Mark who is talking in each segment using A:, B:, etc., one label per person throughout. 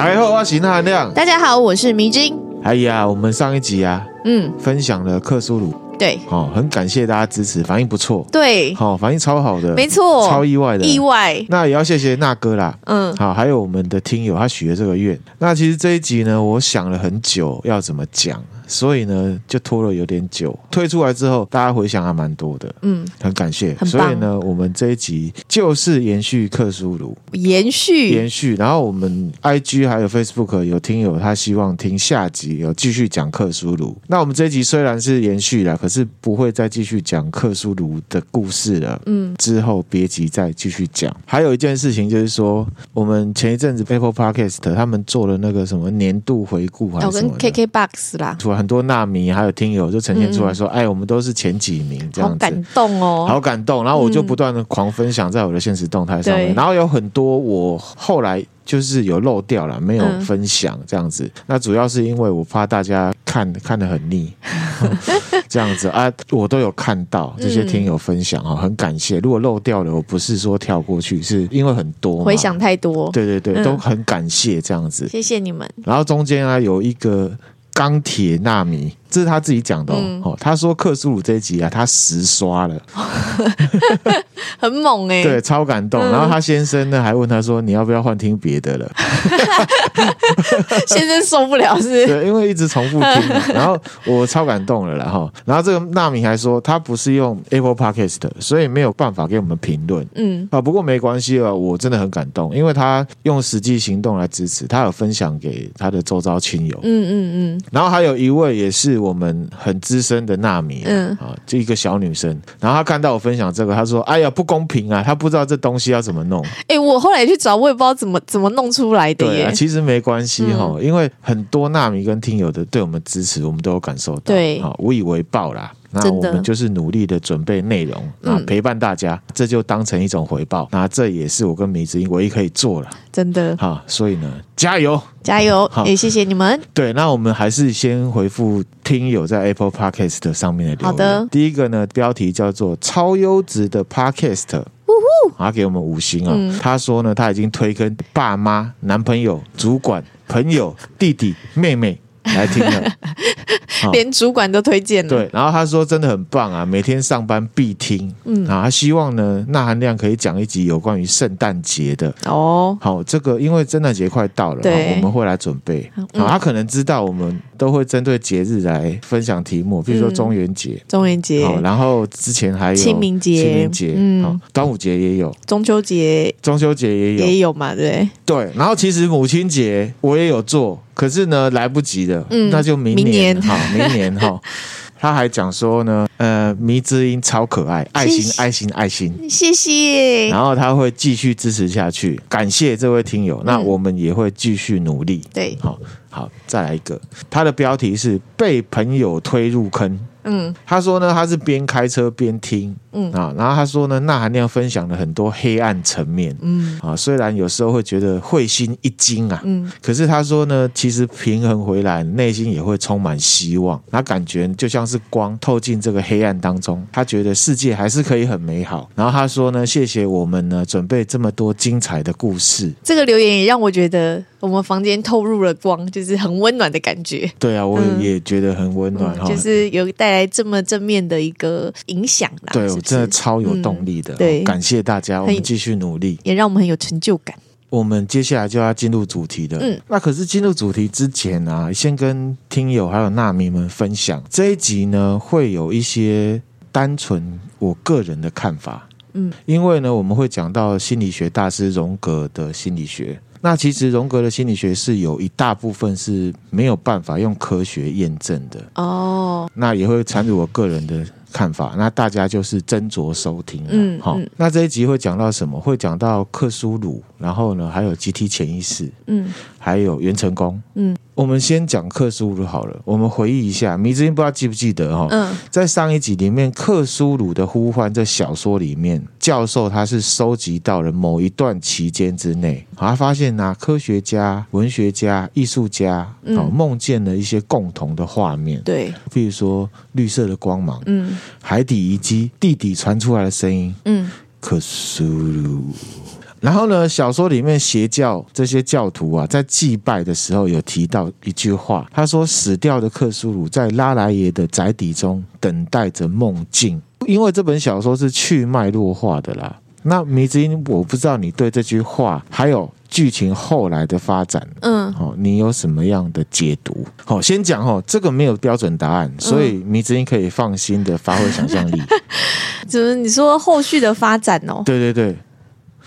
A: 大家好，我是纳含量。
B: 大家好，我是迷之音。
A: 哎呀，我们上一集啊，嗯，分享了克苏鲁，
B: 对，
A: 哦，很感谢大家支持，反应不错，
B: 对，
A: 好，反应超好的，
B: 没错，
A: 超意外的，
B: 意外。
A: 那也要谢谢那哥啦，嗯，好，还有我们的听友，他许了这个愿。那其实这一集呢，我想了很久，要怎么讲。所以呢，就拖了有点久。推出来之后，大家回想还蛮多的，嗯，很感谢。所以呢，我们这一集就是延续克苏鲁，
B: 延续
A: 延续。然后我们 IG 还有 Facebook 有听友他希望听下集，有继续讲克苏鲁。那我们这一集虽然是延续了，可是不会再继续讲克苏鲁的故事了。嗯，之后别急再继续讲。还有一件事情就是说，我们前一阵子 Apple Podcast 他们做了那个什么年度回顾还是什么
B: 跟 KKBOX 啦。
A: 很多纳米还有听友就呈现出来说：“嗯、哎，我们都是前几名，这样子，好
B: 感动哦，
A: 好感动。”然后我就不断的狂分享在我的现实动态上面，嗯、然后有很多我后来就是有漏掉了，没有分享这样子。嗯、那主要是因为我怕大家看看得很腻，这样子啊，我都有看到这些听友分享啊，很感谢。如果漏掉了，我不是说跳过去，是因为很多
B: 回想太多，
A: 对对对，都很感谢这样子，
B: 谢谢你们。
A: 然后中间啊有一个。钢铁纳米，这是他自己讲的哦。嗯、他说克苏鲁这一集啊，他十刷了，
B: 很猛哎、欸，
A: 对，超感动。嗯、然后他先生呢，还问他说：“你要不要换听别的了？”
B: 先生受不了是，是？
A: 对，因为一直重复听。然后我超感动了，然后，然后这个纳米还说他不是用 Apple Podcast，所以没有办法给我们评论。嗯，啊，不过没关系啊，我真的很感动，因为他用实际行动来支持，他有分享给他的周遭亲友。嗯嗯嗯。然后还有一位也是我们很资深的纳米，嗯啊，就一个小女生。然后她看到我分享这个，她说：“哎呀，不公平啊！她不知道这东西要怎么弄。”
B: 哎，我后来去找，我也不知道怎么怎么弄出来的耶。
A: 对啊，其实没关系哈，嗯、因为很多纳米跟听友的对我们支持，我们都有感受到，
B: 对啊，
A: 无以为报啦。那我们就是努力的准备内容啊，陪伴大家，这就当成一种回报。那这也是我跟米子英唯一可以做了，
B: 真的
A: 好，所以呢，加油，
B: 加油，好也谢谢你们。
A: 对，那我们还是先回复听友在 Apple Podcast 上面的留言。好的，第一个呢，标题叫做“超优质的 Podcast”，呜呼，他给我们五星啊。嗯、他说呢，他已经推跟爸妈、男朋友、主管、朋友、弟弟、妹妹。来听了，
B: 连主管都推荐了。
A: 对，然后他说真的很棒啊，每天上班必听。嗯，啊，他希望呢，那含量可以讲一集有关于圣诞节的。哦，好，这个因为圣诞节快到了，对，我们会来准备。啊，他可能知道我们都会针对节日来分享题目，比如说中元节、
B: 中元节。好，然
A: 后之前还有
B: 清明节、清
A: 明节，嗯，端午节也有，
B: 中秋节、
A: 中秋节也有，
B: 也有嘛？对，
A: 对。然后其实母亲节我也有做。可是呢，来不及了，嗯，那就明年哈，明年哈。他还讲说呢，呃，迷之音超可爱，爱心，爱心，爱心，
B: 谢谢。
A: 然后他会继续支持下去，感谢这位听友。嗯、那我们也会继续努力。
B: 对，
A: 好，好，再来一个。它的标题是被朋友推入坑。嗯，他说呢，他是边开车边听，嗯啊，然后他说呢，那含量分享了很多黑暗层面，嗯啊，虽然有时候会觉得会心一惊啊，嗯，可是他说呢，其实平衡回来，内心也会充满希望，那感觉就像是光透进这个黑暗当中，他觉得世界还是可以很美好。然后他说呢，谢谢我们呢，准备这么多精彩的故事。
B: 这个留言也让我觉得我们房间透入了光，就是很温暖的感觉。
A: 对啊，我也觉得很温暖，
B: 嗯嗯，就是有带。来这么正面的一个影响啦，
A: 对，我真的超有动力的。对，感谢大家，我们继续努力，
B: 也让我们很有成就感。
A: 我们接下来就要进入主题的，嗯，那可是进入主题之前啊，先跟听友还有纳迷们分享这一集呢，会有一些单纯我个人的看法，嗯，因为呢，我们会讲到心理学大师荣格的心理学。那其实荣格的心理学是有一大部分是没有办法用科学验证的哦。那也会掺入我个人的看法，那大家就是斟酌收听。嗯，好。那这一集会讲到什么？会讲到克苏鲁，然后呢，还有集体潜意识，嗯，还有元成功，嗯。我们先讲克苏鲁好了。我们回忆一下，迷之音不知道记不记得哈？嗯，在上一集里面，《克苏鲁的呼唤》这小说里面，教授他是收集到了某一段期间之内，他发现呢，科学家、文学家、艺术家哦，梦见了一些共同的画面。对，比如说绿色的光芒，嗯，海底遗迹，地底传出来的声音，嗯，克苏鲁。然后呢，小说里面邪教这些教徒啊，在祭拜的时候有提到一句话，他说：“死掉的克苏鲁在拉莱耶的宅邸中等待着梦境。”因为这本小说是去脉络化的啦。那迷之音，我不知道你对这句话还有剧情后来的发展，嗯，哦，你有什么样的解读？好，先讲哦，这个没有标准答案，所以迷之音可以放心的发挥想象力。
B: 怎么？你说后续的发展哦？
A: 对对对，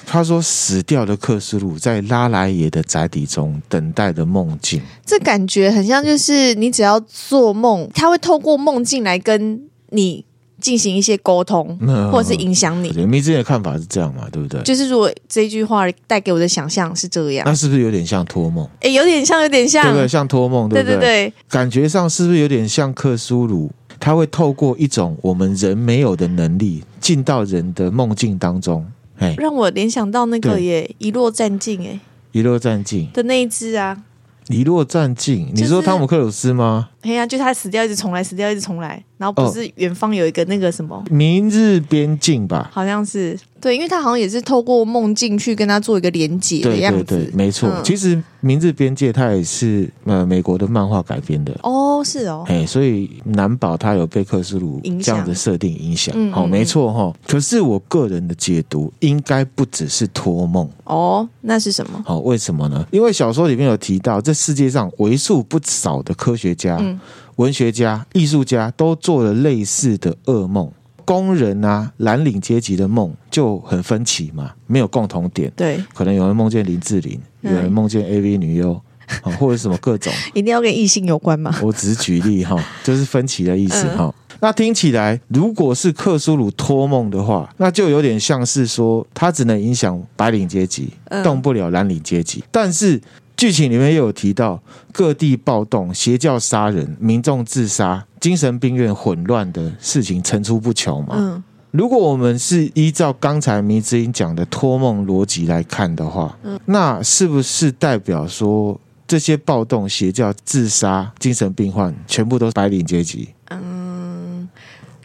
A: 他说死掉的克苏鲁在拉莱耶的宅邸中等待的梦境，
B: 这感觉很像就是你只要做梦，他会透过梦境来跟你。进行一些沟通，或者是影响你。
A: 迷之前的看法是这样嘛？对不对？
B: 就是如果这句话带给我的想象是这样，
A: 那是不是有点像托梦？
B: 哎，有点像，有点像，
A: 对不对？像托梦，对不对？
B: 对对对，
A: 感觉上是不是有点像克苏鲁？他会透过一种我们人没有的能力，进到人的梦境当中。哎，
B: 让我联想到那个耶，遗落战境，哎，
A: 遗落战境
B: 的那一只啊。
A: 遗落战境，你说汤姆克鲁斯吗？
B: 哎呀，就他死掉一直重来，死掉一直重来，然后不是远方有一个那个什么《
A: 明日边境》吧？
B: 好像是。对，因为他好像也是透过梦境去跟他做一个连接的样子。
A: 对对对，没错。嗯、其实《明日边界》它也是呃美国的漫画改编的。
B: 哦，是哦。
A: 哎，所以难保他有被克斯鲁这样的设定影响。嗯，好，没错哈。可是我个人的解读应该不只是托梦。
B: 哦，那是什么？
A: 好，为什么呢？因为小说里面有提到，这世界上为数不少的科学家、嗯、文学家、艺术家都做了类似的噩梦。工人啊，蓝领阶级的梦就很分歧嘛，没有共同点。
B: 对，
A: 可能有人梦见林志玲，有人梦见 AV 女优，或者什么各种。
B: 一定要跟异性有关吗？
A: 我只是举例哈，就是分歧的意思哈。嗯、那听起来，如果是克苏鲁托梦的话，那就有点像是说，他只能影响白领阶级，动不了蓝领阶级。但是剧情里面又有提到，各地暴动、邪教杀人、民众自杀。精神病院混乱的事情层出不穷嘛。嗯，如果我们是依照刚才迷之音讲的托梦逻辑来看的话，嗯，那是不是代表说这些暴动、邪教、自杀、精神病患全部都是白领阶级？
B: 嗯，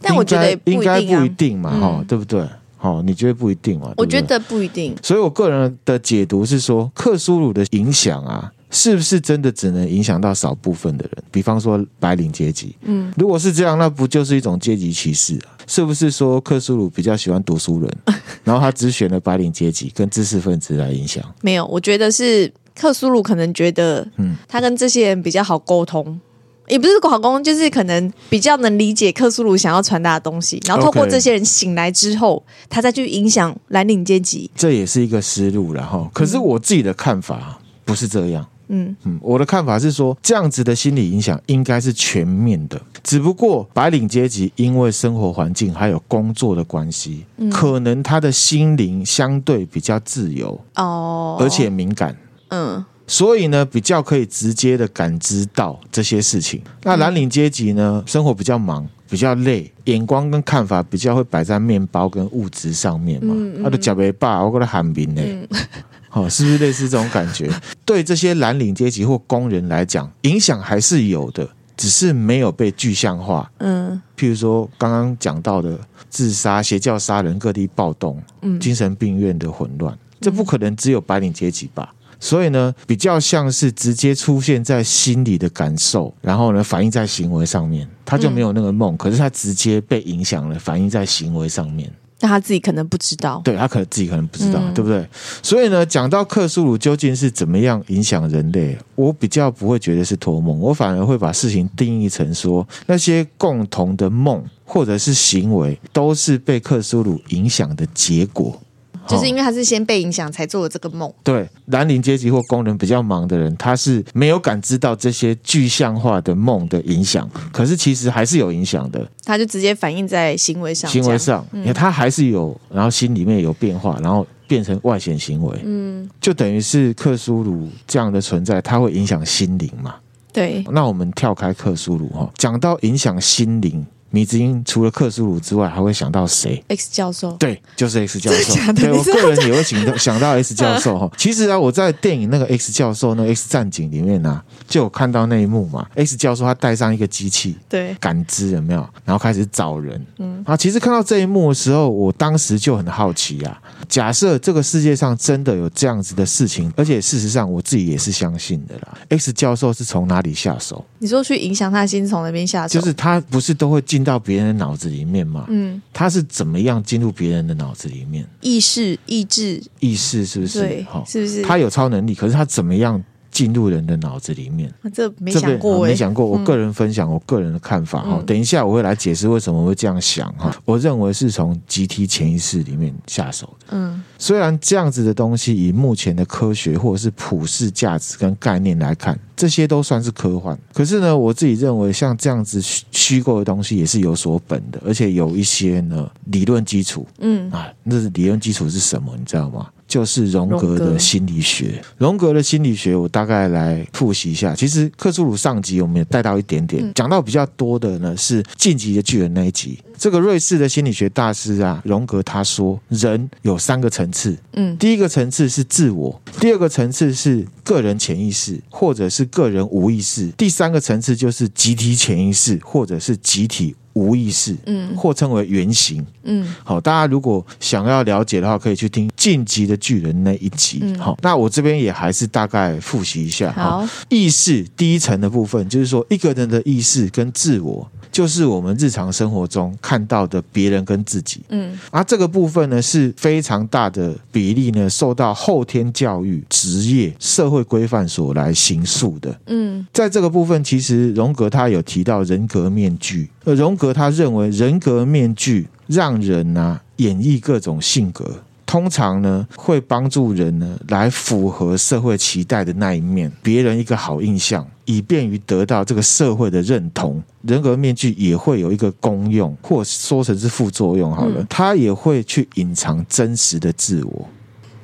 B: 但我觉得
A: 应该不一定嘛，哈，对不对？好，你觉得不一定嘛？
B: 我觉得不一定。
A: 所以我个人的解读是说，克苏鲁的影响啊。是不是真的只能影响到少部分的人？比方说白领阶级。嗯，如果是这样，那不就是一种阶级歧视啊？是不是说克苏鲁比较喜欢读书人，然后他只选了白领阶级跟知识分子来影响？
B: 没有，我觉得是克苏鲁可能觉得，嗯，他跟这些人比较好沟通，嗯、也不是广工，就是可能比较能理解克苏鲁想要传达的东西，然后透过这些人醒来之后，他再去影响蓝领阶级，
A: 这也是一个思路了哈。可是我自己的看法不是这样。嗯。嗯，我的看法是说，这样子的心理影响应该是全面的。只不过白领阶级因为生活环境还有工作的关系，嗯、可能他的心灵相对比较自由哦，而且敏感，嗯，所以呢，比较可以直接的感知到这些事情。那蓝领阶级呢，生活比较忙，比较累，眼光跟看法比较会摆在面包跟物质上面嘛。他的脚没霸，我给他喊名呢。哦，是不是类似这种感觉？对这些蓝领阶级或工人来讲，影响还是有的，只是没有被具象化。嗯，譬如说刚刚讲到的自杀、邪教杀人、各地暴动、嗯，精神病院的混乱，这不可能只有白领阶级吧？所以呢，比较像是直接出现在心里的感受，然后呢，反映在行为上面。他就没有那个梦，可是他直接被影响了，反映在行为上面。
B: 但他自己可能不知道，
A: 对，他可能自己可能不知道，嗯、对不对？所以呢，讲到克苏鲁究竟是怎么样影响人类，我比较不会觉得是托梦，我反而会把事情定义成说，那些共同的梦或者是行为，都是被克苏鲁影响的结果。
B: 就是因为他是先被影响才做了这个梦。
A: 对，蓝领阶级或工人比较忙的人，他是没有感知到这些具象化的梦的影响，可是其实还是有影响的。
B: 他就直接反映在行为上，
A: 行为上，因为他还是有，然后心里面有变化，然后变成外显行为。嗯，就等于是克苏鲁这样的存在，它会影响心灵嘛？
B: 对。
A: 那我们跳开克苏鲁哈，讲到影响心灵。迷之音除了克苏鲁之外，还会想到谁
B: ？X 教授。
A: 对，就是 X 教授。对，我个人也会想到想 到 X 教授哈。其实啊，我在电影那个 X 教授那个 X 战警里面呢、啊，就有看到那一幕嘛。X 教授他带上一个机器，对，感知有没有？然后开始找人。嗯。啊，其实看到这一幕的时候，我当时就很好奇啊，假设这个世界上真的有这样子的事情，而且事实上我自己也是相信的啦。X 教授是从哪里下手？
B: 你说去影响他的心，从那边下手？
A: 就是他不是都会进到别人的脑子里面嘛？
B: 嗯，
A: 他是怎么样进入别人的脑子里面？
B: 意识、意志、
A: 意识是不是？
B: 对，是不是？
A: 他有超能力，可是他怎么样？进入人的脑子里面，
B: 这没想过，
A: 没想过。我个人分享我个人的看法哈，等一下我会来解释为什么会这样想哈。我认为是从集体潜意识里面下手的。嗯，虽然这样子的东西以目前的科学或者是普世价值跟概念来看，这些都算是科幻。可是呢，我自己认为像这样子虚构的东西也是有所本的，而且有一些呢理论基础。嗯啊，那是理论基础是什么？你知道吗？就是荣格的心理学，荣格的心理学，我大概来复习一下。其实克苏鲁上集我们也带到一点点，讲到比较多的呢是晋级的巨人那一集。这个瑞士的心理学大师啊，荣格他说，人有三个层次，嗯，第一个层次是自我，第二个层次是个人潜意识或者是个人无意识，第三个层次就是集体潜意识或者是集体。无意识，嗯，或称为原型，嗯，好，大家如果想要了解的话，可以去听《晋级的巨人》那一集，好，那我这边也还是大概复习一下，好，意识第一层的部分，就是说一个人的意识跟自我。就是我们日常生活中看到的别人跟自己，嗯，而这个部分呢是非常大的比例呢受到后天教育、职业、社会规范所来形塑的，嗯，在这个部分，其实荣格他有提到人格面具，呃荣格他认为人格面具让人啊演绎各种性格。通常呢，会帮助人呢来符合社会期待的那一面，别人一个好印象，以便于得到这个社会的认同。人格面具也会有一个功用，或说成是副作用好了，它也会去隐藏真实的自我。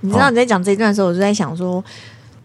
B: 你知道你在讲这一段的时候，我就在想说，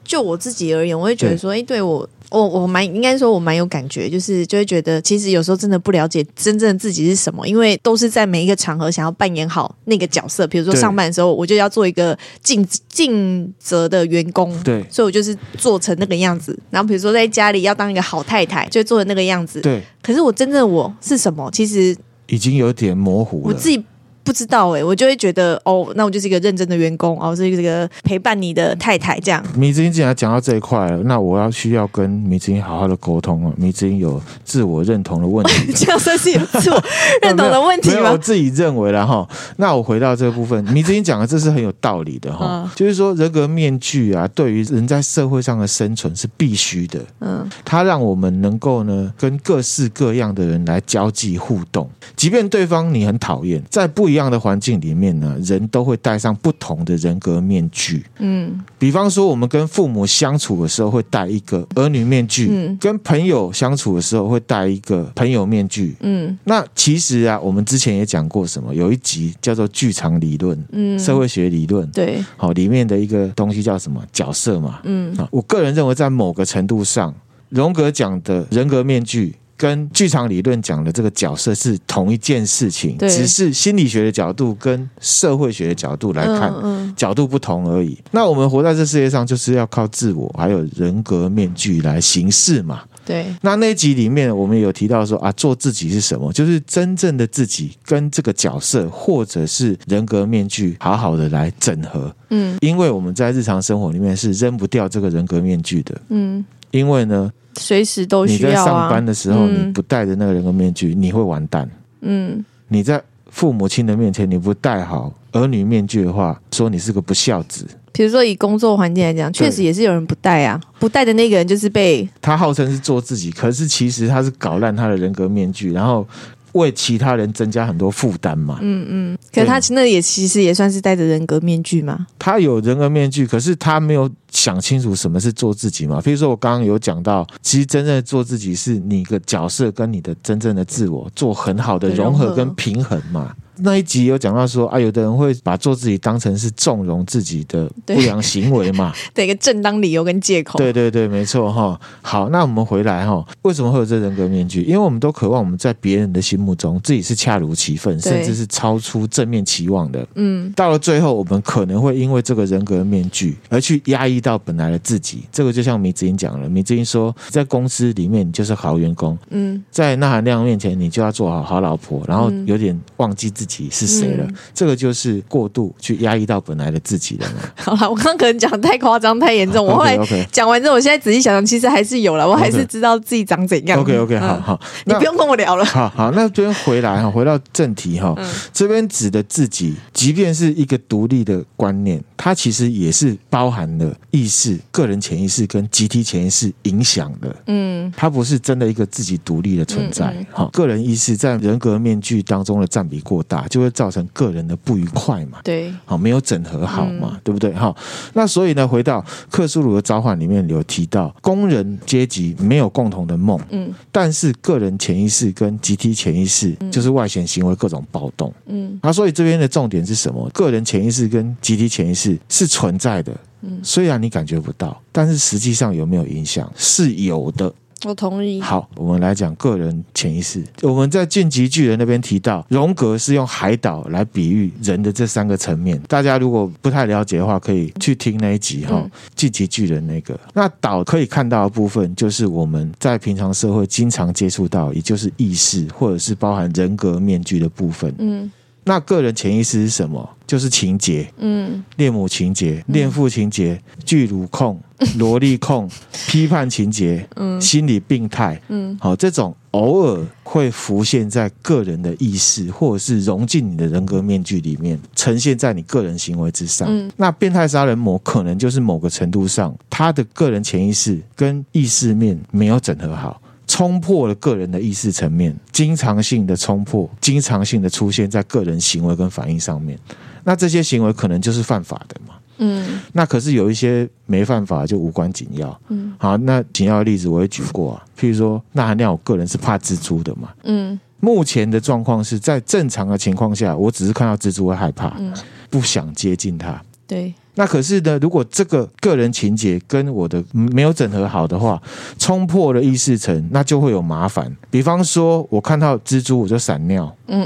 B: 就我自己而言，我会觉得说，哎，对我。我我蛮应该说，我蛮有感觉，就是就会觉得，其实有时候真的不了解真正的自己是什么，因为都是在每一个场合想要扮演好那个角色。比如说上班的时候，我就要做一个尽尽责的员工，
A: 对，
B: 所以我就是做成那个样子。然后比如说在家里要当一个好太太，就做成那个样子，
A: 对。
B: 可是我真正我是什么？其实
A: 已经有点模糊了。
B: 我自己。不知道哎、欸，我就会觉得哦，那我就是一个认真的员工哦，是一个陪伴你的太太这样。
A: 米子英既然讲到这一块了，那我要需要跟米子英好好的沟通了。米子英有自我认同的问题，
B: 这样算是有自我认同的问题吗？
A: 我自己认为了哈。那我回到这个部分，米子英讲的这是很有道理的哈，嗯、就是说人格面具啊，对于人在社会上的生存是必须的。嗯，它让我们能够呢跟各式各样的人来交际互动，即便对方你很讨厌，在不一样。这样的环境里面呢，人都会戴上不同的人格面具。嗯，比方说，我们跟父母相处的时候会戴一个儿女面具，嗯，跟朋友相处的时候会戴一个朋友面具。嗯，那其实啊，我们之前也讲过什么，有一集叫做剧场理论，嗯，社会学理论，
B: 对，
A: 好，里面的一个东西叫什么角色嘛？嗯，啊，我个人认为，在某个程度上，荣格讲的人格面具。跟剧场理论讲的这个角色是同一件事情，只是心理学的角度跟社会学的角度来看，嗯嗯、角度不同而已。那我们活在这世界上，就是要靠自我还有人格面具来行事嘛。
B: 对。
A: 那那一集里面，我们有提到说啊，做自己是什么？就是真正的自己跟这个角色或者是人格面具好好的来整合。嗯。因为我们在日常生活里面是扔不掉这个人格面具的。嗯。因为呢。
B: 随时都需要、啊、
A: 你在上班的时候，你不戴着那个人格面具，嗯、你会完蛋。嗯，你在父母亲的面前，你不戴好儿女面具的话，说你是个不孝子。
B: 比如说以工作环境来讲，确实也是有人不戴啊，不戴的那个人就是被
A: 他号称是做自己，可是其实他是搞烂他的人格面具，然后。为其他人增加很多负担嘛？
B: 嗯嗯，可是他那也其实也算是戴着人格面具嘛。
A: 他有人格面具，可是他没有想清楚什么是做自己嘛。比如说我刚刚有讲到，其实真正的做自己是你的角色跟你的真正的自我做很好的融合跟平衡嘛。那一集有讲到说啊，有的人会把做自己当成是纵容自己的不良行为嘛，
B: 的一个正当理由跟借口。
A: 对对对，没错哈。好，那我们回来哈，为什么会有这人格面具？因为我们都渴望我们在别人的心目中自己是恰如其分，甚至是超出正面期望的。嗯，到了最后，我们可能会因为这个人格面具而去压抑到本来的自己。这个就像米子英讲了，米子英说，在公司里面你就是好员工，嗯，在那含量面前你就要做好好老婆，然后有点忘记自己。己是谁了。嗯、这个就是过度去压抑到本来的自己了嘛。
B: 好了，我刚刚可能讲得太夸张、太严重。我 后来讲完之后，我现在仔细想想，其实还是有了，我还是知道自己长怎样。
A: OK OK，好好，
B: 你不用跟我聊了。
A: 好好，那这边回来哈，回到正题哈，嗯、这边指的自己，即便是一个独立的观念，它其实也是包含了意识、个人潜意识跟集体潜意识影响的。嗯，它不是真的一个自己独立的存在。哈、嗯嗯，个人意识在人格面具当中的占比过大，就会造成个人的不愉快嘛。对，好，没有整合好嘛，嗯、对不对？好，那所以呢，回到克苏鲁的召唤里面有提到，工人阶级没有共同的梦，嗯，但是个人潜意识跟集体潜意识就是外显行为各种暴动，嗯，啊所以这边的重点是什么？个人潜意识跟集体潜意识是存在的，嗯，虽然你感觉不到，但是实际上有没有影响？是有的。
B: 我同意。
A: 好，我们来讲个人潜意识。我们在晋级巨人那边提到，荣格是用海岛来比喻人的这三个层面。大家如果不太了解的话，可以去听那一集哈，晋级巨人那个。那岛可以看到的部分，就是我们在平常社会经常接触到，也就是意识或者是包含人格面具的部分。嗯。那个人潜意识是什么？就是情节，嗯，恋母情节、恋父情节、巨乳控、萝莉控、批判情节，嗯，心理病态，嗯，好，这种偶尔会浮现在个人的意识，或者是融进你的人格面具里面，呈现在你个人行为之上。嗯，那变态杀人魔可能就是某个程度上，他的个人潜意识跟意识面没有整合好。冲破了个人的意识层面，经常性的冲破，经常性的出现在个人行为跟反应上面。那这些行为可能就是犯法的嘛？嗯。那可是有一些没犯法就无关紧要。嗯。好，那紧要的例子我也举过啊，譬如说，那含量我个人是怕蜘蛛的嘛。嗯。目前的状况是在正常的情况下，我只是看到蜘蛛会害怕，嗯，不想接近它。对。那可是呢，如果这个个人情节跟我的没有整合好的话，冲破了意识层，那就会有麻烦。比方说，我看到蜘蛛我就闪尿，嗯，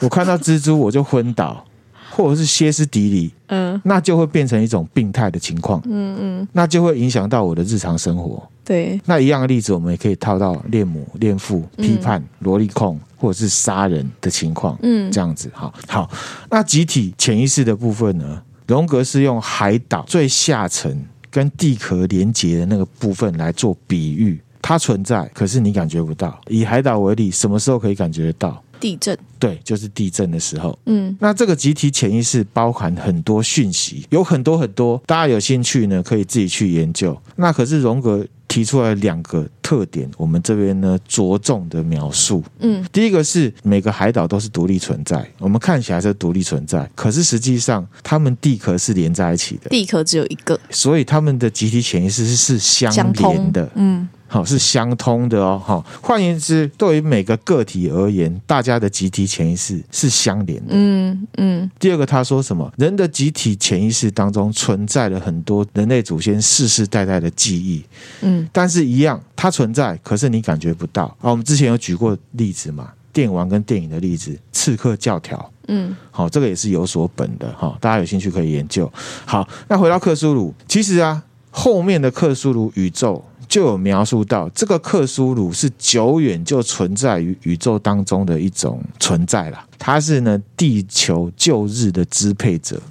A: 我看到蜘蛛我就昏倒，或者是歇斯底里，嗯，那就会变成一种病态的情况，嗯嗯，那就会影响到我的日常生活。对，那一样的例子，我们也可以套到恋母、恋父、批判、萝莉控，或者是杀人的情况，嗯，这样子。好，好，那集体潜意识的部分呢？荣格是用海岛最下层跟地壳连接的那个部分来做比喻，它存在，可是你感觉不到。以海岛为例，什么时候可以感觉得到？
B: 地震。
A: 对，就是地震的时候。嗯，那这个集体潜意识包含很多讯息，有很多很多，大家有兴趣呢，可以自己去研究。那可是荣格。提出来两个特点，我们这边呢着重的描述。嗯，第一个是每个海岛都是独立存在，我们看起来是独立存在，可是实际上它们地壳是连在一起的，
B: 地壳只有一个，
A: 所以它们的集体潜意识是相连的。嗯。好，是相通的哦。哈，换言之，对于每个个体而言，大家的集体潜意识是相连的。嗯嗯。第二个，他说什么？人的集体潜意识当中存在了很多人类祖先世世代代的记忆。嗯。但是，一样，它存在，可是你感觉不到。啊，我们之前有举过例子嘛？电玩跟电影的例子，《刺客教条》。嗯。好，这个也是有所本的。哈，大家有兴趣可以研究。好，那回到克苏鲁，其实啊，后面的克苏鲁宇宙。就有描述到，这个克苏鲁是久远就存在于宇宙当中的一种存在了。它是呢地球旧日的支配者，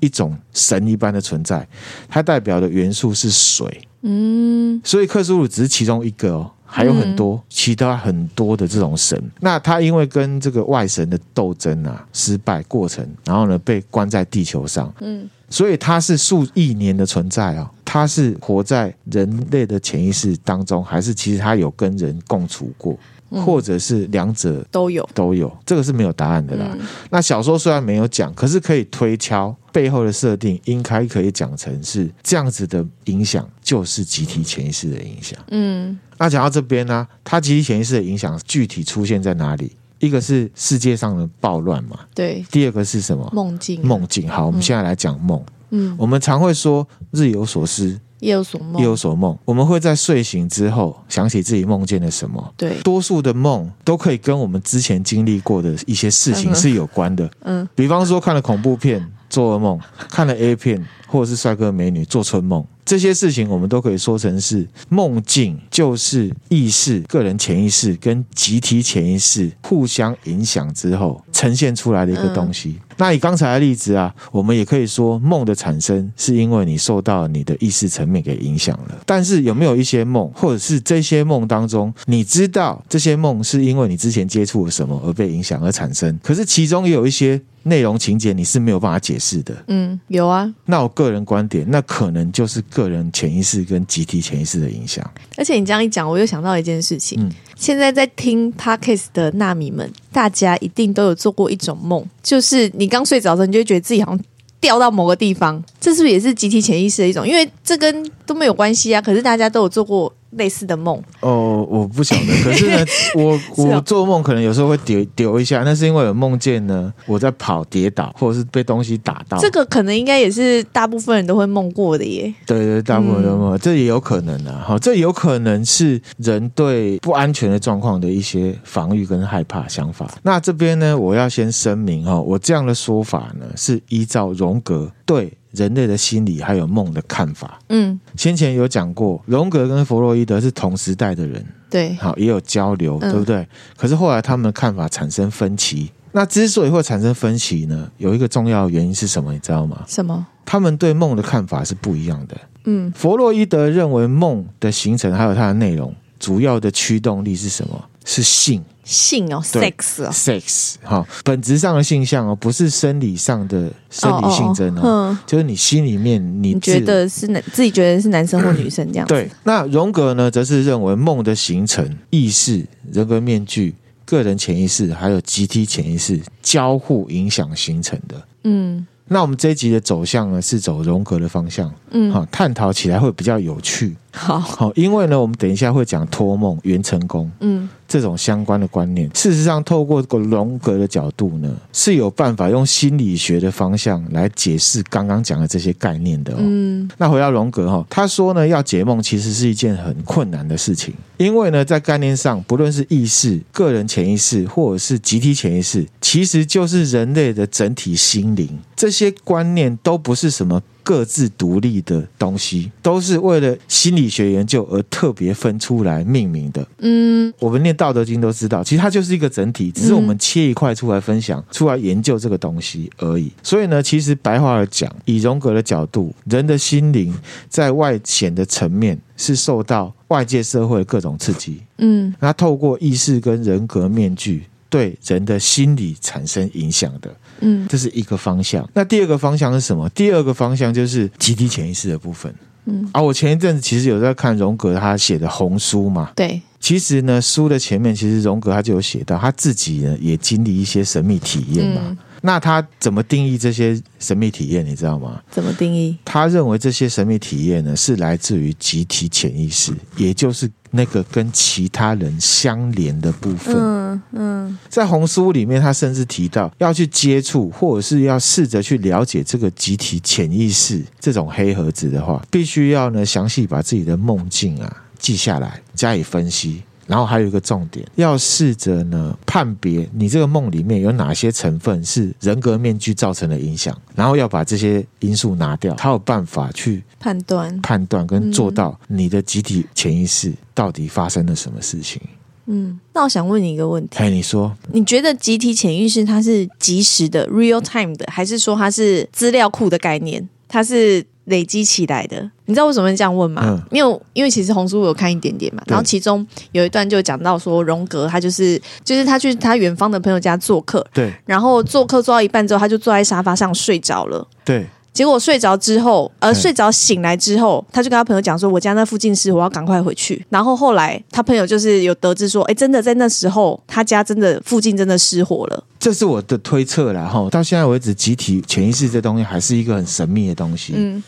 A: 一种神一般的存在。它代表的元素是水，嗯，所以克苏鲁只是其中一个哦，还有很多其他很多的这种神。那他因为跟这个外神的斗争啊失败过程，然后呢被关在地球上，嗯。所以他是数亿年的存在啊，他是活在人类的潜意识当中，还是其实他有跟人共处过，或者是两者都有都有？这个是没有答案的啦。那小说虽然没有讲，可是可以推敲背后的设定，应该可以讲成是这样子的影响，就是集体潜意识的影响。嗯，那讲到这边呢，它集体潜意识的影响具体出现在哪里？一个是世界上的暴乱嘛，对。第二个是什么？梦境。梦境。好，我们现在来讲梦。嗯，我们常会说日有所思，夜有所梦，夜有所梦。我们会在睡醒之后想起自己梦见了什么。对，多数的梦都可以跟我们之前经历过的一些事情是有关的。嗯，比方说看了恐怖片做噩梦，看了 A 片或者是帅哥美女做春梦。这些事情我们都可以说成是梦境，就是意识、个人潜意识跟集体潜意识互相影响之后呈现出来的一个东西。嗯、那以刚才的例子啊，我们也可以说梦的产生是因为你受到你的意识层面给影响了。但是有没有一些梦，或者是这些梦当中，你知道这些梦是因为你之前接触了什么而被影响而产生？可是其中也有一些。内容情节你是没有办法解释的。
B: 嗯，有啊。
A: 那我个人观点，那可能就是个人潜意识跟集体潜意识的影响。
B: 而且你这样一讲，我又想到一件事情。嗯，现在在听 Podcast 的纳米们，大家一定都有做过一种梦，就是你刚睡着的时候，你就会觉得自己好像掉到某个地方，这是不是也是集体潜意识的一种？因为这跟都没有关系啊。可是大家都有做过。类似的梦
A: 哦，我不晓得。可是呢，我我做梦可能有时候会丢丢一下，那是因为有梦见呢，我在跑跌倒，或者是被东西打到。
B: 这个可能应该也是大部分人都会梦过的耶。
A: 对对，大部分人都梦，嗯、这也有可能啊。好，这有可能是人对不安全的状况的一些防御跟害怕想法。那这边呢，我要先声明哈，我这样的说法呢，是依照荣格对。人类的心理还有梦的看法，嗯，先前有讲过，荣格跟弗洛伊德是同时代的人，
B: 对，
A: 好，也有交流，嗯、对不对？可是后来他们的看法产生分歧。那之所以会产生分歧呢，有一个重要的原因是什么？你知道吗？
B: 什么？
A: 他们对梦的看法是不一样的。
B: 嗯，
A: 弗洛伊德认为梦的形成还有它的内容，主要的驱动力是什么？是性。
B: 性哦，sex 哦
A: ，sex 哈，本质上的性向哦，不是生理上的生理性征哦，哦就是你心里面你，
B: 你觉得是男，自己觉得是男生或女生 这样。子。
A: 对，那荣格呢，则是认为梦的形成、意识、人格面具、个人潜意识还有集体潜意识交互影响形成的。嗯。那我们这一集的走向呢，是走荣格的方向，嗯，好，探讨起来会比较有趣，
B: 好，
A: 好，因为呢，我们等一下会讲托梦、元成功，嗯，这种相关的观念。事实上，透过这个荣格的角度呢，是有办法用心理学的方向来解释刚刚讲的这些概念的哦。嗯，那回到荣格哈，他说呢，要解梦其实是一件很困难的事情，因为呢，在概念上，不论是意识、个人潜意识，或者是集体潜意识，其实就是人类的整体心灵。这些观念都不是什么各自独立的东西，都是为了心理学研究而特别分出来命名的。嗯，我们念《道德经》都知道，其实它就是一个整体，只是我们切一块出来分享，出来研究这个东西而已。所以呢，其实白话来讲，以荣格的角度，人的心灵在外显的层面是受到外界社会的各种刺激。嗯，那透过意识跟人格面具对人的心理产生影响的。嗯，这是一个方向。那第二个方向是什么？第二个方向就是集体潜意识的部分。嗯，啊，我前一阵子其实有在看荣格他写的红书嘛。
B: 对，
A: 其实呢，书的前面其实荣格他就有写到他自己呢也经历一些神秘体验嘛。嗯那他怎么定义这些神秘体验？你知道吗？
B: 怎么定义？
A: 他认为这些神秘体验呢，是来自于集体潜意识，也就是那个跟其他人相连的部分。嗯嗯，在红书里面，他甚至提到要去接触，或者是要试着去了解这个集体潜意识这种黑盒子的话，必须要呢详细把自己的梦境啊记下来，加以分析。然后还有一个重点，要试着呢判别你这个梦里面有哪些成分是人格面具造成的影响，然后要把这些因素拿掉，他有办法去
B: 判断、
A: 判断跟做到你的集体潜意识到底发生了什么事情。
B: 嗯，那我想问你一个问题，
A: 哎，你说，
B: 你觉得集体潜意识它是即时的 （real time） 的，还是说它是资料库的概念？它是？累积起来的，你知道为什么会这样问吗？嗯、因为因为其实红书我有看一点点嘛，然后其中有一段就讲到说，荣格他就是就是他去他远方的朋友家做客，
A: 对，
B: 然后做客做到一半之后，他就坐在沙发上睡着了，
A: 对。
B: 结果睡着之后，呃，睡着醒来之后，他就跟他朋友讲说：“我家那附近是，我要赶快回去。”然后后来他朋友就是有得知说：“哎，真的在那时候，他家真的附近真的失火了。”
A: 这是我的推测啦，哈。到现在为止，集体潜意识这东西还是一个很神秘的东西。嗯。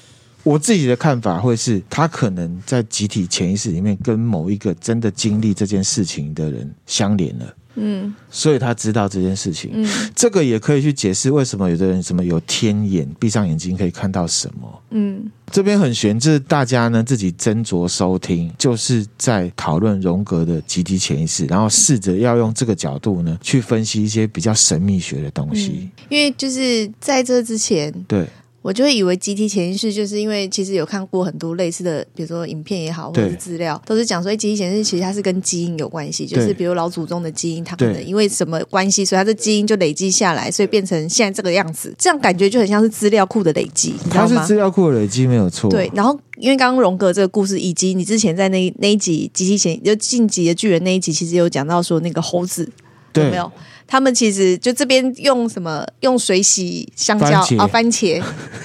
A: 我自己的看法会是，他可能在集体潜意识里面跟某一个真的经历这件事情的人相连了，嗯，所以他知道这件事情，嗯，这个也可以去解释为什么有的人什么有天眼，闭上眼睛可以看到什么，嗯，这边很悬，就是大家呢自己斟酌收听，就是在讨论荣格的集体潜意识，然后试着要用这个角度呢去分析一些比较神秘学的东西，
B: 嗯，因为就是在这之前，
A: 对。
B: 我就会以为集体潜意识，就是因为其实有看过很多类似的，比如说影片也好，或者是资料，都是讲说，集体潜意识其实它是跟基因有关系，就是比如老祖宗的基因，它可能因为什么关系，所以它的基因就累积下来，所以变成现在这个样子。这样感觉就很像是资料库的累积，你知道吗？
A: 它是资料库的累积没有错。
B: 对，然后因为刚刚荣格这个故事，以及你之前在那那一集集体潜就晋级的巨人那一集，其实有讲到说那个猴子有没有？他们其实就这边用什么？用水洗香蕉啊，番茄，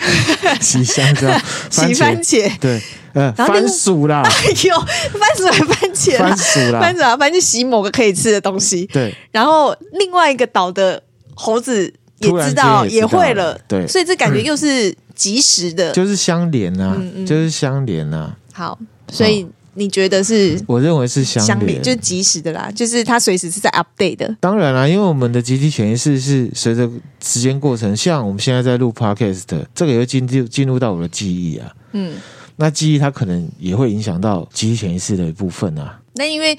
A: 洗香蕉，
B: 洗番茄，
A: 对，呃，番薯啦，
B: 哎呦，番薯还番茄，
A: 番薯啦，
B: 番薯啊，番茄洗某个可以吃的东西，
A: 对。
B: 然后另外一个岛的猴子也知道，也会了，
A: 对。
B: 所以这感觉又是即时的，
A: 就是相连啊，就是相连啊。
B: 好，所以。你觉得是？
A: 我认为是相连，
B: 就是即时的啦，就是它随时是在 update 的。
A: 当然啦，因为我们的集体潜意识是随着时间过程，像我们现在在录 podcast，这个也会进入进入到我的记忆啊。嗯，那记忆它可能也会影响到集体潜意识的一部分啊。
B: 那因为。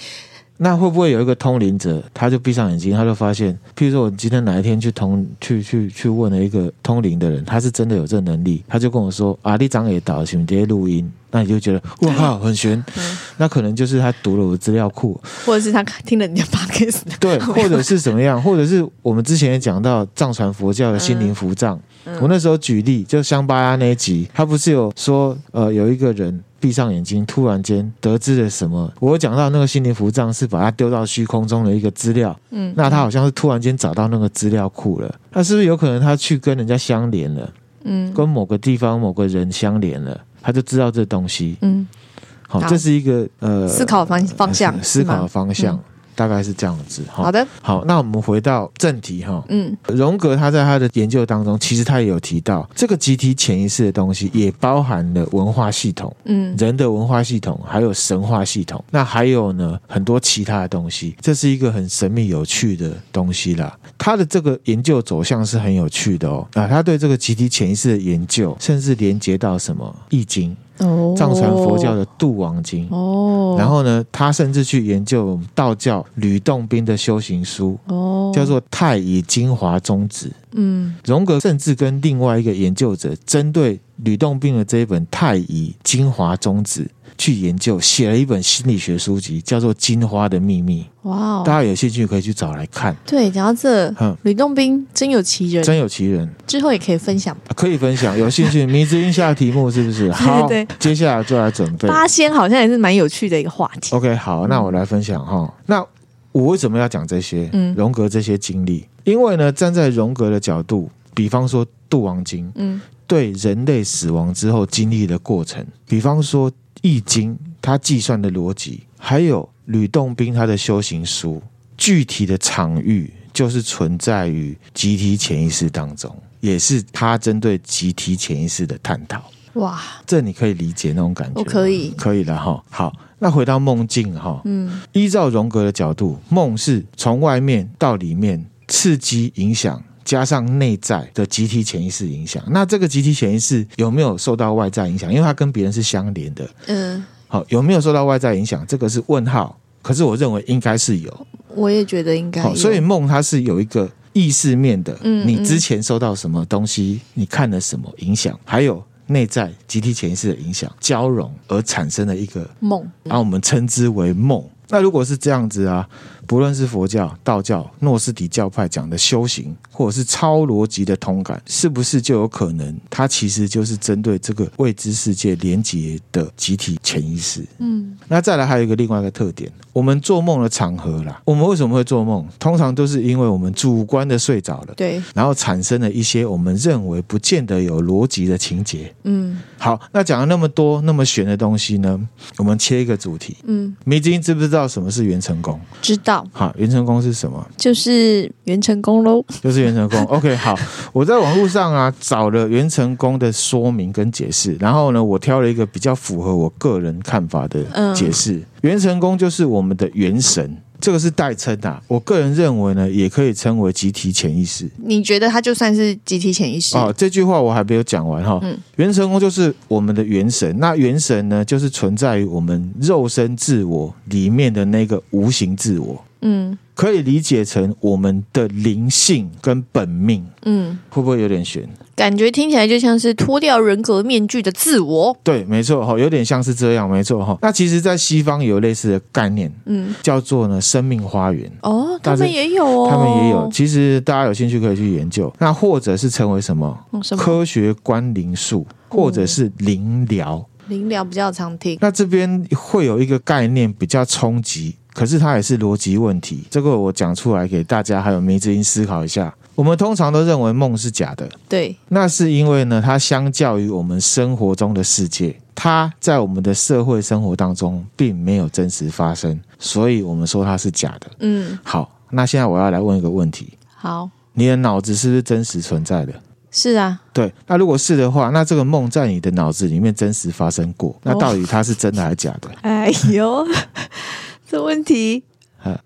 A: 那会不会有一个通灵者，他就闭上眼睛，他就发现，譬如说我今天哪一天去通去去去问了一个通灵的人，他是真的有这个能力，他就跟我说啊，你长也倒，请直接录音，那你就觉得哇靠，很玄，嗯、那可能就是他读了我的资料库，
B: 或者是他听了你的 podcast，
A: 对，或者是怎么样，或者是我们之前也讲到藏传佛教的心灵符咒，嗯、我那时候举例就香巴拉那一集，他不是有说呃有一个人。闭上眼睛，突然间得知了什么？我讲到那个心灵符咒是把他丢到虚空中的一个资料，嗯，那他好像是突然间找到那个资料库了。那是不是有可能他去跟人家相连了？嗯，跟某个地方某个人相连了，他就知道这东西。嗯，好，好，这是一个呃
B: 思考方方向，
A: 思考的方向。嗯大概是这样子哈，
B: 好的，
A: 好，那我们回到正题哈。嗯，荣格他在他的研究当中，其实他也有提到，这个集体潜意识的东西也包含了文化系统，嗯，人的文化系统，还有神话系统，那还有呢很多其他的东西，这是一个很神秘有趣的东西啦。他的这个研究走向是很有趣的哦，啊，他对这个集体潜意识的研究，甚至连接到什么易经。藏传佛教的《度王经》哦，然后呢，他甚至去研究道教吕洞宾的修行书哦，叫做《太乙精华宗旨》。嗯，荣格甚至跟另外一个研究者针对吕洞宾的这一本《太乙精华宗旨》。去研究，写了一本心理学书籍，叫做《金花的秘密》。哇哦！大家有兴趣可以去找来看。
B: 对，讲到这，嗯，吕洞宾真有其人，
A: 真有其人。
B: 之后也可以分享，
A: 可以分享。有兴趣，迷之音下题目是不是？好，对，对，接下来就来准备。
B: 八仙好像也是蛮有趣的一个话题。
A: OK，好，那我来分享哈。嗯、那我为什么要讲这些？嗯，荣格这些经历，因为呢，站在荣格的角度，比方说《杜王经》，嗯，对人类死亡之后经历的过程，比方说。易经，它计算的逻辑，还有吕洞宾他的修行书，具体的场域就是存在于集体潜意识当中，也是他针对集体潜意识的探讨。哇，这你可以理解那种感觉？我
B: 可以，
A: 可以了哈。好，那回到梦境哈，嗯，依照荣格的角度，梦是从外面到里面刺激影响。加上内在的集体潜意识影响，那这个集体潜意识有没有受到外在影响？因为它跟别人是相连的。嗯，好，有没有受到外在影响？这个是问号。可是我认为应该是有。
B: 我也觉得应该有。好，
A: 所以梦它是有一个意识面的。嗯，你之前受到什么东西？你看了什么影响？还有内在集体潜意识的影响交融而产生的一个梦，然后我们称之为梦。那如果是这样子啊？不论是佛教、道教、诺斯底教派讲的修行，或者是超逻辑的通感，是不是就有可能它其实就是针对这个未知世界连接的集体潜意识？嗯，那再来还有一个另外一个特点，我们做梦的场合啦，我们为什么会做梦？通常都是因为我们主观的睡着了，对，然后产生了一些我们认为不见得有逻辑的情节。嗯，好，那讲了那么多那么玄的东西呢，我们切一个主题。嗯，迷津知不知道什么是元成功？
B: 知道。
A: 好，元成功是什么？
B: 就是元成功喽，
A: 就是元成功。OK，好，我在网络上啊找了元成功的说明跟解释，然后呢，我挑了一个比较符合我个人看法的解释。嗯、元成功就是我们的元神。这个是代称啊，我个人认为呢，也可以称为集体潜意识。
B: 你觉得它就算是集体潜意识？
A: 哦，这句话我还没有讲完哈。嗯，元成功就是我们的元神，那元神呢，就是存在于我们肉身自我里面的那个无形自我。嗯，可以理解成我们的灵性跟本命，嗯，会不会有点玄？
B: 感觉听起来就像是脱掉人格面具的自我。
A: 对，没错哈，有点像是这样，没错哈。那其实，在西方有类似的概念，嗯，叫做呢生命花园。
B: 哦，他们也有哦，
A: 他们也有。其实大家有兴趣可以去研究。那或者是成为什么？嗯、什么科学观灵术，或者是灵疗。
B: 灵疗比较常听。
A: 那这边会有一个概念比较冲击，可是它也是逻辑问题。这个我讲出来给大家还有迷之音思考一下。我们通常都认为梦是假的，
B: 对，
A: 那是因为呢，它相较于我们生活中的世界，它在我们的社会生活当中并没有真实发生，所以我们说它是假的。嗯，好，那现在我要来问一个问题。
B: 好，
A: 你的脑子是不是真实存在的？
B: 是啊。
A: 对，那如果是的话，那这个梦在你的脑子里面真实发生过，那到底它是真的还是假的？
B: 哎呦，这问题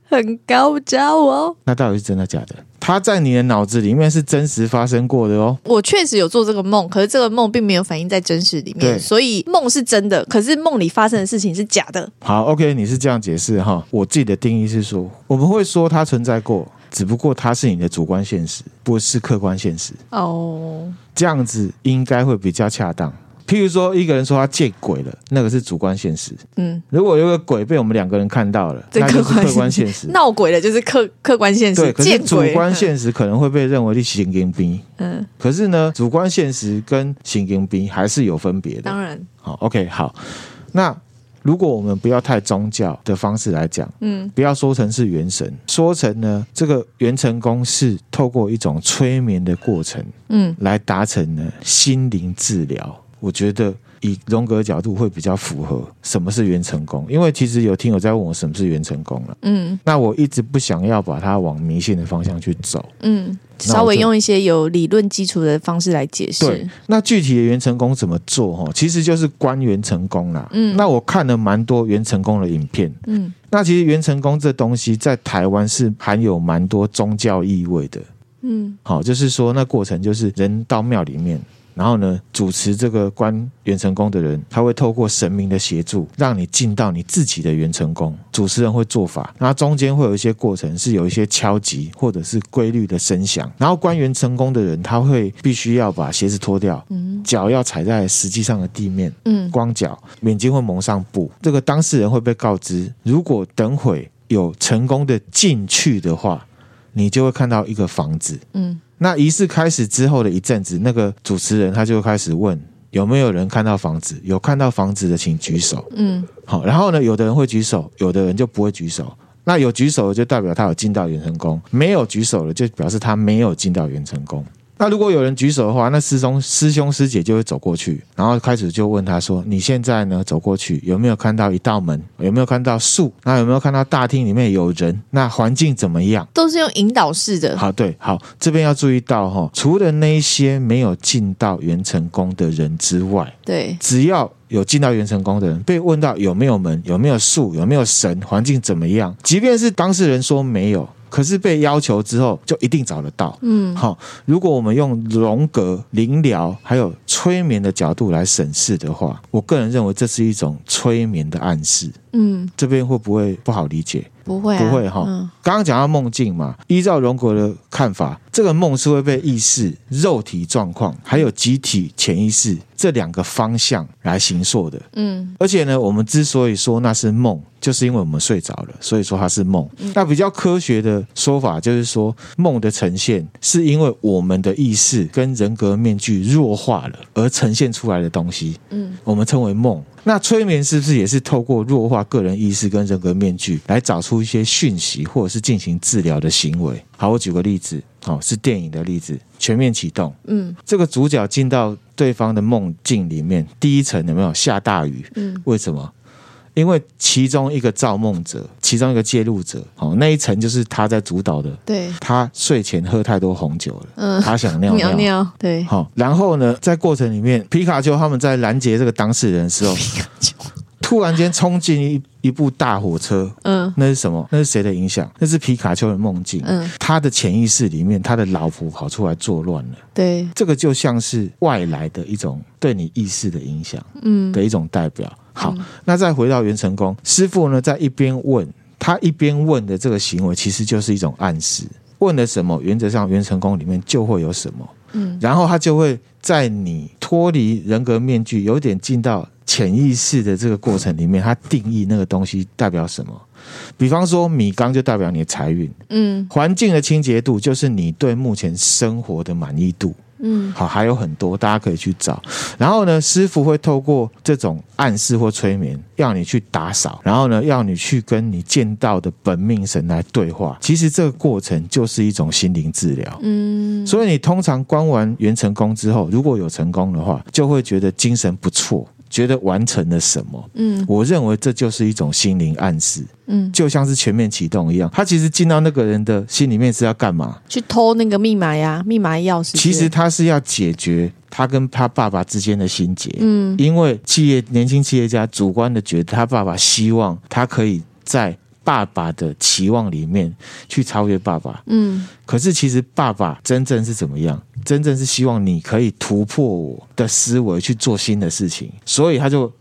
B: 很高招哦。
A: 那到底是真的假的？它在你的脑子里面是真实发生过的哦。
B: 我确实有做这个梦，可是这个梦并没有反映在真实里面，所以梦是真的，可是梦里发生的事情是假的。
A: 好，OK，你是这样解释哈。我自己的定义是说，我们会说它存在过，只不过它是你的主观现实，不是客观现实。哦，这样子应该会比较恰当。譬如说，一个人说他见鬼了，那个是主观现实。嗯，如果有个鬼被我们两个人看到了，那就是客观现实。
B: 闹鬼了就是客客观现实。
A: 对，可是主观现实可能会被认为是神经病。嗯，可是呢，主观现实跟神经病还是有分别的。
B: 当然。
A: 好，OK，好。那如果我们不要太宗教的方式来讲，嗯，不要说成是元神，说成呢，这个元成功是透过一种催眠的过程，嗯，来达成呢心灵治疗。我觉得以荣格角度会比较符合什么是元成功，因为其实有听友在问我什么是元成功了，嗯，那我一直不想要把它往迷信的方向去走，
B: 嗯，稍微用一些有理论基础的方式来解释。
A: 对，那具体的元成功怎么做？哈，其实就是观元成功啦。嗯，那我看了蛮多元成功的影片，嗯，那其实元成功这东西在台湾是含有蛮多宗教意味的，嗯，好，就是说那过程就是人到庙里面。然后呢，主持这个观元成功的人，他会透过神明的协助，让你进到你自己的元成功。主持人会做法，然后中间会有一些过程，是有一些敲击或者是规律的声响。然后观元成功的人，他会必须要把鞋子脱掉，嗯，脚要踩在实际上的地面，嗯，光脚，眼睛会蒙上布。这个当事人会被告知，如果等会有成功的进去的话，你就会看到一个房子，嗯。那仪式开始之后的一阵子，那个主持人他就开始问有没有人看到房子，有看到房子的请举手。嗯，好，然后呢，有的人会举手，有的人就不会举手。那有举手的就代表他有进到元成功，没有举手的就表示他没有进到元成功。那如果有人举手的话，那师兄师兄师姐就会走过去，然后开始就问他说：“你现在呢？走过去有没有看到一道门？有没有看到树？那有没有看到大厅里面有人？那环境怎么样？”
B: 都是用引导式的。
A: 好，对，好，这边要注意到哈，除了那些没有进到元成功的人之外，
B: 对，
A: 只要有进到元成功的人，被问到有没有门、有没有树、有没有神、环境怎么样，即便是当事人说没有。可是被要求之后，就一定找得到。嗯，好，如果我们用荣格、灵疗还有催眠的角度来审视的话，我个人认为这是一种催眠的暗示。嗯，这边会不会不好理解？
B: 不会、啊，
A: 不会哈。嗯、刚刚讲到梦境嘛，依照荣格的看法，这个梦是会被意识、肉体状况还有集体潜意识这两个方向来形塑的。嗯，而且呢，我们之所以说那是梦，就是因为我们睡着了，所以说它是梦。嗯、那比较科学的说法就是说，梦的呈现是因为我们的意识跟人格面具弱化了而呈现出来的东西。嗯，我们称为梦。那催眠是不是也是透过弱化个人意识跟人格面具来找出一些讯息，或者是进行治疗的行为？好，我举个例子，好，是电影的例子，《全面启动》。嗯，这个主角进到对方的梦境里面，第一层有没有下大雨？嗯，为什么？因为其中一个造梦者，其中一个介入者，哦，那一层就是他在主导的。
B: 对，
A: 他睡前喝太多红酒了，嗯，他想尿尿。
B: 尿尿，对。
A: 好，然后呢，在过程里面，皮卡丘他们在拦截这个当事人的时候，皮卡丘突然间冲进一一部大火车，嗯，那是什么？那是谁的影响？那是皮卡丘的梦境，嗯，他的潜意识里面，他的老婆跑出来作乱了。
B: 对，
A: 这个就像是外来的一种对你意识的影响，嗯，的一种代表。好，那再回到元成功师傅呢，在一边问他一边问的这个行为，其实就是一种暗示。问了什么，原则上元成功里面就会有什么。嗯，然后他就会在你脱离人格面具，有点进到潜意识的这个过程里面，他定义那个东西代表什么。比方说，米缸就代表你的财运。嗯，环境的清洁度就是你对目前生活的满意度。嗯，好，还有很多大家可以去找。然后呢，师傅会透过这种暗示或催眠，要你去打扫，然后呢，要你去跟你见到的本命神来对话。其实这个过程就是一种心灵治疗。嗯，所以你通常关完元成功之后，如果有成功的话，就会觉得精神不错。觉得完成了什么？嗯，我认为这就是一种心灵暗示。嗯，就像是全面启动一样，他其实进到那个人的心里面是要干嘛？
B: 去偷那个密码呀，密码钥匙。
A: 其实他是要解决他跟他爸爸之间的心结。嗯，因为企业年轻企业家主观的觉得他爸爸希望他可以在。爸爸的期望里面去超越爸爸，嗯，可是其实爸爸真正是怎么样？真正是希望你可以突破我的思维去做新的事情，所以他就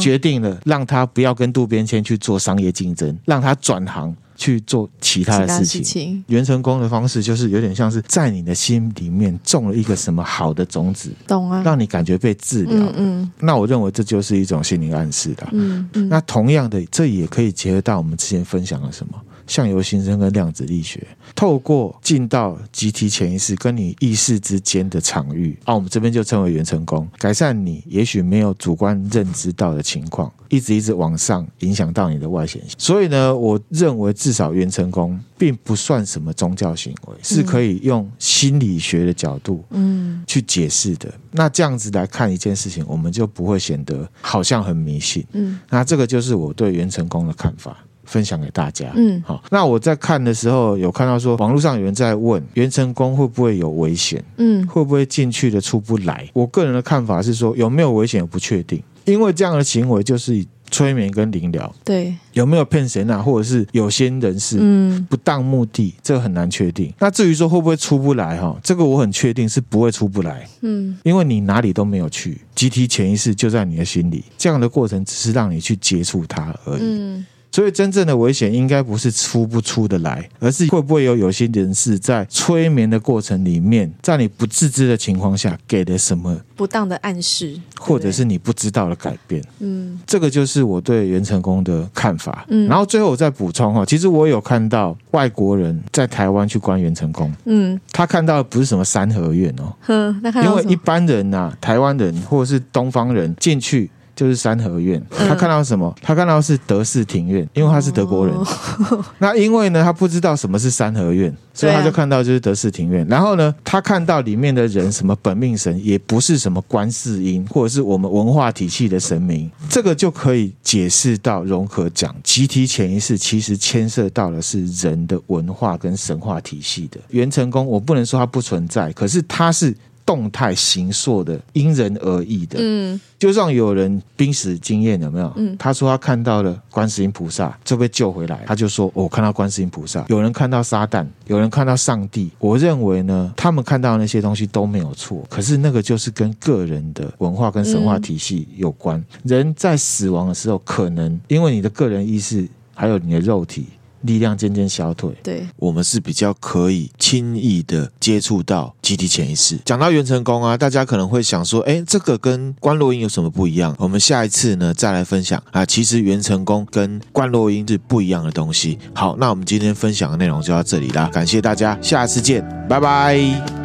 A: 决定了让他不要跟渡边谦去做商业竞争，让他转行。去做其他的事情。事情元成功的方式就是有点像是在你的心里面种了一个什么好的种子，
B: 懂啊？
A: 让你感觉被治疗。嗯，嗯，那我认为这就是一种心灵暗示的。嗯嗯。那同样的，这也可以结合到我们之前分享的什么？相由心生跟量子力学，透过进到集体潜意识跟你意识之间的场域，啊，我们这边就称为元成功，改善你也许没有主观认知到的情况，一直一直往上影响到你的外显性。所以呢，我认为至少元成功并不算什么宗教行为，是可以用心理学的角度，嗯，去解释的。那这样子来看一件事情，我们就不会显得好像很迷信。嗯，那这个就是我对元成功的看法。分享给大家。嗯，好。那我在看的时候，有看到说，网络上有人在问袁成功会不会有危险？嗯，会不会进去的出不来？我个人的看法是说，有没有危险我不确定，因为这样的行为就是催眠跟灵疗。
B: 对，
A: 有没有骗谁啊？或者是有些人士嗯不当目的，这个很难确定。那至于说会不会出不来哈，这个我很确定是不会出不来。嗯，因为你哪里都没有去，集体潜意识就在你的心里，这样的过程只是让你去接触它而已。嗯。所以真正的危险应该不是出不出得来，而是会不会有有些人士在催眠的过程里面，在你不自知的情况下给了什么
B: 不当的暗示，
A: 或者是你不知道的改变。嗯，这个就是我对袁成功的看法。嗯，然后最后我再补充哈，其实我有看到外国人在台湾去观元成功，嗯，他看到的不是什么三合院哦，
B: 呵，那看到？
A: 因为一般人呐、啊，台湾人或者是东方人进去。就是三合院，他看到什么？他看到是德式庭院，因为他是德国人。哦、那因为呢，他不知道什么是三合院，所以他就看到就是德式庭院。然后呢，他看到里面的人，什么本命神，也不是什么观世音，或者是我们文化体系的神明。这个就可以解释到，融合讲集体潜意识，其实牵涉到的是人的文化跟神话体系的。元成功，我不能说它不存在，可是它是。动态形塑的，因人而异的。嗯，就像有人濒死经验，有没有？嗯，他说他看到了观世音菩萨就被救回来，他就说我、哦、看到观世音菩萨。有人看到撒旦，有人看到上帝。我认为呢，他们看到那些东西都没有错，可是那个就是跟个人的文化跟神话体系有关。嗯、人在死亡的时候，可能因为你的个人意识还有你的肉体。力量渐渐消退，
B: 对，
A: 我们是比较可以轻易的接触到集体潜意识。讲到元成功啊，大家可能会想说，哎，这个跟观落音有什么不一样？我们下一次呢再来分享啊。其实元成功跟观落音是不一样的东西。好，那我们今天分享的内容就到这里啦，感谢大家，下次见，拜拜。